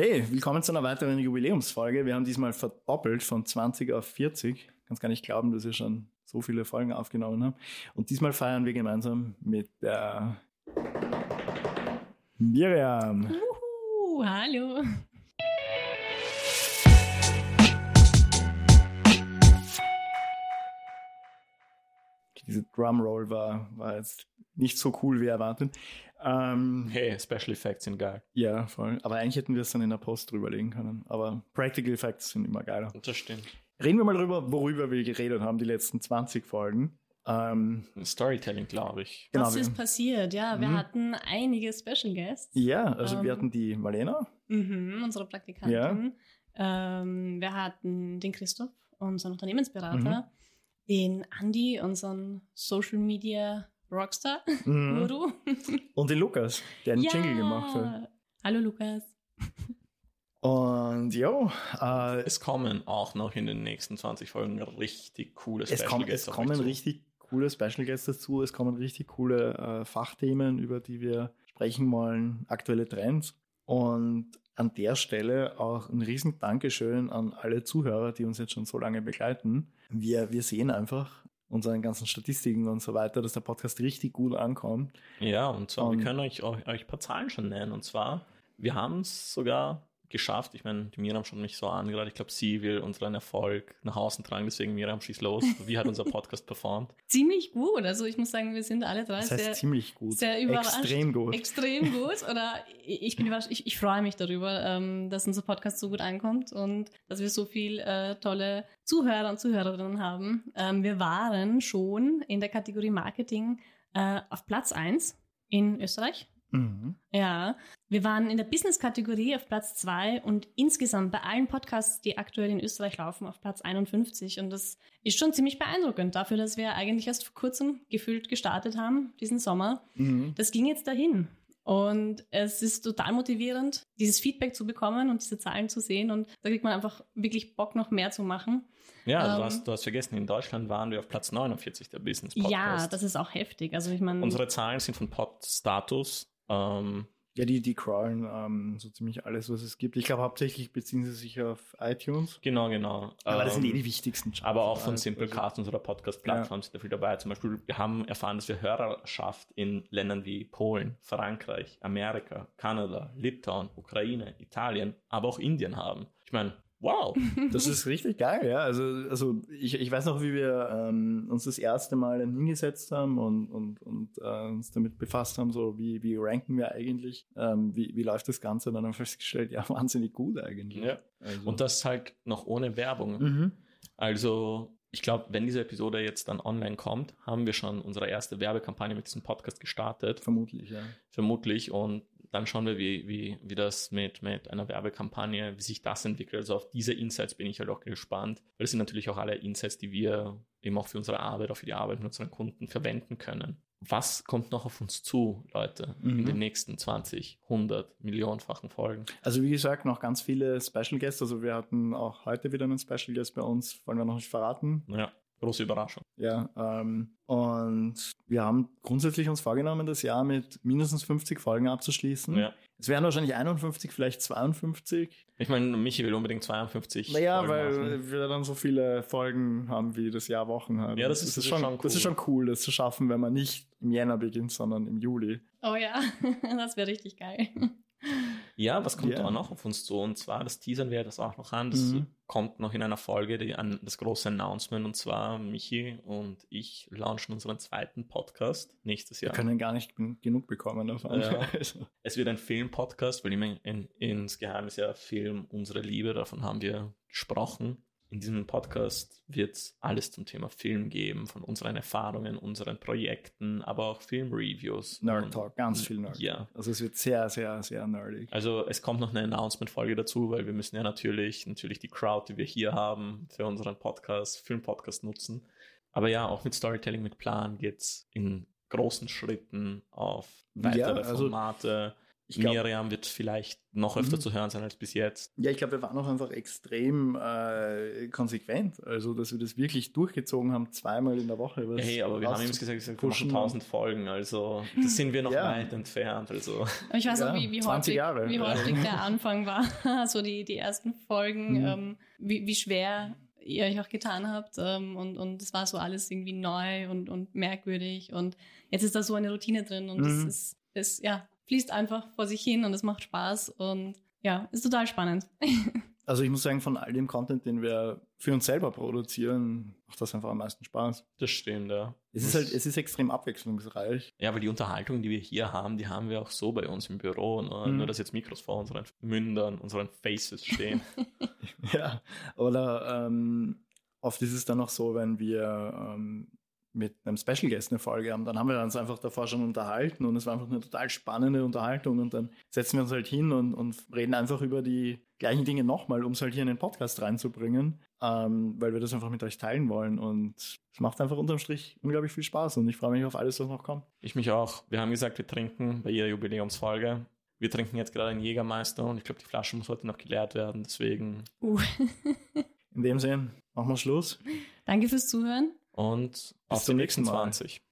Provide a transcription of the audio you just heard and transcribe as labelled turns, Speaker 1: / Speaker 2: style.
Speaker 1: Hey, willkommen zu einer weiteren Jubiläumsfolge. Wir haben diesmal verdoppelt von 20 auf 40. Kannst gar nicht glauben, dass wir schon so viele Folgen aufgenommen haben. Und diesmal feiern wir gemeinsam mit der Miriam.
Speaker 2: Uhu, hallo.
Speaker 1: Diese Drumroll war, war jetzt nicht so cool wie erwartet. Ähm,
Speaker 3: Hey, Special Effects sind geil.
Speaker 1: ja, voll. Aber eigentlich hätten wir es dann in der Post drüberlegen können. Aber Practical Effects sind immer geiler.
Speaker 3: Das stimmt.
Speaker 1: Reden wir mal drüber, worüber wir geredet haben, die letzten 20 Folgen. Ähm,
Speaker 3: Storytelling, glaube ich.
Speaker 1: genau.
Speaker 2: Was
Speaker 1: wir-
Speaker 2: ist passiert? Ja, wir
Speaker 1: Mhm.
Speaker 2: hatten einige Special Guests.
Speaker 1: ja, also wir
Speaker 2: Ähm,
Speaker 1: hatten die Marlena.
Speaker 2: Mhm, unsere Praktikantin. Ähm, wir hatten den Christoph, unseren Unternehmensberater.
Speaker 1: Mhm.
Speaker 2: Den Andy, unseren Social Media Rockstar,
Speaker 1: Mhm.
Speaker 2: Guru.
Speaker 1: Und den Lukas, der einen Jingle gemacht hat.
Speaker 2: Hallo Lukas.
Speaker 1: Und jo, äh,
Speaker 3: Es kommen auch noch in den nächsten 20 Folgen richtig coole
Speaker 1: es, kommen, es
Speaker 3: Guests auf
Speaker 1: kommen richtig coole Special Guests dazu, es kommen richtig coole äh, Fachthemen, über die wir sprechen wollen, aktuelle Trends. Und an der Stelle auch ein riesen Dankeschön an alle Zuhörer, die uns jetzt schon so lange begleiten. Wir, wir sehen einfach unseren ganzen Statistiken und so weiter, dass der Podcast richtig gut ankommt.
Speaker 3: Ja, und zwar,
Speaker 1: Und-
Speaker 3: wir können euch, euch, euch ein paar Zahlen schon nennen. Und zwar, wir haben es sogar geschafft. Ich meine, die Miriam schon mich so angeleitet. Ich glaube, sie will unseren Erfolg nach außen tragen. Deswegen, Miriam, schieß los. Wie hat unser Podcast performt?
Speaker 2: Ziemlich gut. Also ich muss sagen, wir sind alle drei
Speaker 1: Das heißt
Speaker 2: sehr,
Speaker 1: ziemlich gut.
Speaker 2: sehr überrascht.
Speaker 1: Extrem gut.
Speaker 2: Extrem gut. Oder ich bin überrascht. Ich, ich freue mich darüber, ähm, dass unser Podcast so gut ankommt und dass wir so viel äh, tolle Zuhörer und Zuhörerinnen haben. Ähm, wir waren schon in der Kategorie Marketing äh, auf Platz 1 in Österreich.
Speaker 1: Mhm.
Speaker 2: Ja, wir waren in der Business-Kategorie auf Platz 2 und insgesamt bei allen Podcasts, die aktuell in Österreich laufen, auf Platz 51. Und das ist schon ziemlich beeindruckend dafür, dass wir eigentlich erst vor kurzem gefühlt gestartet haben, diesen Sommer.
Speaker 1: Mhm.
Speaker 2: Das ging jetzt dahin. Und es ist total motivierend, dieses Feedback zu bekommen und diese Zahlen zu sehen. Und da kriegt man einfach wirklich Bock, noch mehr zu machen.
Speaker 3: Ja,
Speaker 2: Ähm,
Speaker 3: du, hast, du hast vergessen, in Deutschland waren wir auf Platz 49 der Business Podcast.
Speaker 2: Ja, das ist auch heftig. Also ich meine,
Speaker 3: Unsere Zahlen sind von Podstatus. Ähm,
Speaker 1: Ja, die, die crawlen ähm, so ziemlich alles, was es gibt. Ich glaube, hauptsächlich beziehen sie sich auf iTunes.
Speaker 3: genau, genau.
Speaker 1: Aber das sind eh
Speaker 3: Ähm,
Speaker 1: die wichtigsten Charts.
Speaker 3: Aber auch von
Speaker 1: Also,
Speaker 3: Simplecast, unserer Podcast-Plattform, sind da viel dabei. Zum Beispiel, wir haben erfahren, dass wir Hörerschaft in Ländern wie Polen, Frankreich, Amerika, Kanada, Litauen, Ukraine, Italien, aber auch Indien haben. Ich meine, wow.
Speaker 1: Das ist richtig geil, ja. Also, also ich, ich weiß noch, wie wir ähm, uns das erste Mal dann hingesetzt haben und, und, und äh, uns damit befasst haben, so wie, wie ranken wir eigentlich, ähm, wie, wie läuft das Ganze. Dann haben wir festgestellt, ja, wahnsinnig gut eigentlich.
Speaker 3: Ja.
Speaker 1: Also,
Speaker 3: Und das halt noch ohne Werbung.
Speaker 1: mhm.
Speaker 3: Also, ich glaube, wenn diese Episode jetzt dann online kommt, haben wir schon unsere erste Werbekampagne mit diesem Podcast gestartet.
Speaker 1: vermutlich, ja.
Speaker 3: vermutlich. Und dann schauen wir, wie, wie, wie das mit, mit einer Werbekampagne, wie sich das entwickelt. Also auf diese Insights bin ich halt auch gespannt. Weil das sind natürlich auch alle Insights, die wir eben auch für unsere Arbeit, auch für die Arbeit mit unseren Kunden verwenden können. Was kommt noch auf uns zu, Leute,
Speaker 1: Mhm.
Speaker 3: in den nächsten 20, 100, millionenfachen Folgen?
Speaker 1: Also wie gesagt, noch ganz viele Special Guests. Also wir hatten auch heute wieder einen Special Guest bei uns, wollen wir noch nicht verraten.
Speaker 3: Ja, große Überraschung.
Speaker 1: Ja, ähm, und wir haben grundsätzlich uns vorgenommen, das Jahr mit mindestens 50 Folgen abzuschließen.
Speaker 3: Ja.
Speaker 1: Es wären wahrscheinlich 51, vielleicht 52.
Speaker 3: Ich meine, Michi will unbedingt 52.
Speaker 1: Naja,
Speaker 3: Folgen
Speaker 1: weil
Speaker 3: machen.
Speaker 1: wir dann so viele Folgen haben, wie das Jahr Wochen hat.
Speaker 3: Ja, das ist- das ist
Speaker 1: schon,
Speaker 3: schon
Speaker 1: das ist
Speaker 3: cool.
Speaker 1: schon cool, das zu schaffen, wenn man nicht im Jänner beginnt, sondern im Juli.
Speaker 2: oh ja, das wäre richtig geil.
Speaker 3: Ja, was kommt
Speaker 1: Ja.
Speaker 3: auch noch auf uns zu? Und zwar, das teasern wir das auch noch an. Das
Speaker 1: Mhm.
Speaker 3: kommt noch in einer Folge, die, an, das große Announcement. Und zwar, Michi und ich launchen unseren zweiten Podcast nächstes
Speaker 1: Wir
Speaker 3: Jahr.
Speaker 1: können gar nicht gen- genug bekommen davon.
Speaker 3: Ja.
Speaker 1: Also,
Speaker 3: Es wird ein Film-Podcast, weil immer in, insgeheim ist ja Film unsere Liebe. Davon haben wir gesprochen. In diesem Podcast wird es alles zum Thema Film geben, von unseren Erfahrungen, unseren Projekten, aber auch Film-Reviews.
Speaker 1: Nerd Talk, ganz viel Nerd.
Speaker 3: Ja.
Speaker 1: Also es wird sehr, sehr, sehr nerdig.
Speaker 3: Also es kommt noch eine Announcement-Folge dazu, weil wir müssen ja natürlich, natürlich die Crowd, die wir hier haben, für unseren Podcast, Film-Podcast nutzen. Aber ja, auch mit Storytelling, mit Plan geht's in großen Schritten auf weitere
Speaker 1: Ja, also-
Speaker 3: Formate.
Speaker 1: Ich glaub-
Speaker 3: Miriam wird vielleicht noch öfter
Speaker 1: Mhm.
Speaker 3: zu hören sein als bis jetzt.
Speaker 1: Ja, ich glaube, wir waren auch einfach extrem äh, konsequent. Also, dass wir das wirklich durchgezogen haben, zweimal in der Woche. was
Speaker 3: Hey, aber wir haben ihm gesagt, machen
Speaker 1: pushen.
Speaker 3: 1000 Folgen, also das sind wir noch
Speaker 1: Ja.
Speaker 3: weit entfernt. Also
Speaker 2: ich weiß
Speaker 1: Ja,
Speaker 2: auch, wie, wie,
Speaker 1: 20
Speaker 2: häufig,
Speaker 1: Jahre.
Speaker 2: wie häufig der Anfang war. so die, die ersten Folgen,
Speaker 1: Mhm.
Speaker 2: ähm, wie, wie schwer ihr euch auch getan habt. Ähm, und, und es war so alles irgendwie neu und, und merkwürdig. Und jetzt ist da so eine Routine drin und es
Speaker 1: Mhm.
Speaker 2: ist, es ja, fließt einfach vor sich hin und es macht Spaß und ja, ist total spannend.
Speaker 1: Also, ich muss sagen, von all dem Content, den wir für uns selber produzieren, macht das einfach am meisten Spaß.
Speaker 3: das stimmt, ja.
Speaker 1: Es ist halt, es ist extrem abwechslungsreich.
Speaker 3: Ja, weil die Unterhaltung, die wir hier haben, die haben wir auch so bei uns im Büro. Nur,
Speaker 1: Mhm.
Speaker 3: nur dass jetzt Mikros vor unseren Mündern, unseren Faces stehen.
Speaker 1: Ja, oder ähm, oft ist es dann auch so, wenn wir ähm, mit einem Special Guest eine Folge haben, dann haben wir uns einfach davor schon unterhalten und es war einfach eine total spannende Unterhaltung und dann setzen wir uns halt hin und, und reden einfach über die gleichen Dinge nochmal, um es halt hier in den Podcast reinzubringen, ähm, weil wir das einfach mit euch teilen wollen und es macht einfach unterm Strich unglaublich viel Spaß und ich freue mich auf alles, was noch kommt.
Speaker 3: Ich mich auch. Wir haben gesagt, wir trinken bei jeder Jubiläumsfolge. Wir trinken jetzt gerade einen Jägermeister und ich glaube, die Flasche muss heute noch geleert werden. Deswegen
Speaker 2: Uh.
Speaker 1: In dem Sinne, machen wir Schluss.
Speaker 2: Danke fürs Zuhören.
Speaker 3: Und auf
Speaker 1: zum
Speaker 3: nächsten
Speaker 1: nächsten Mal.
Speaker 3: 20.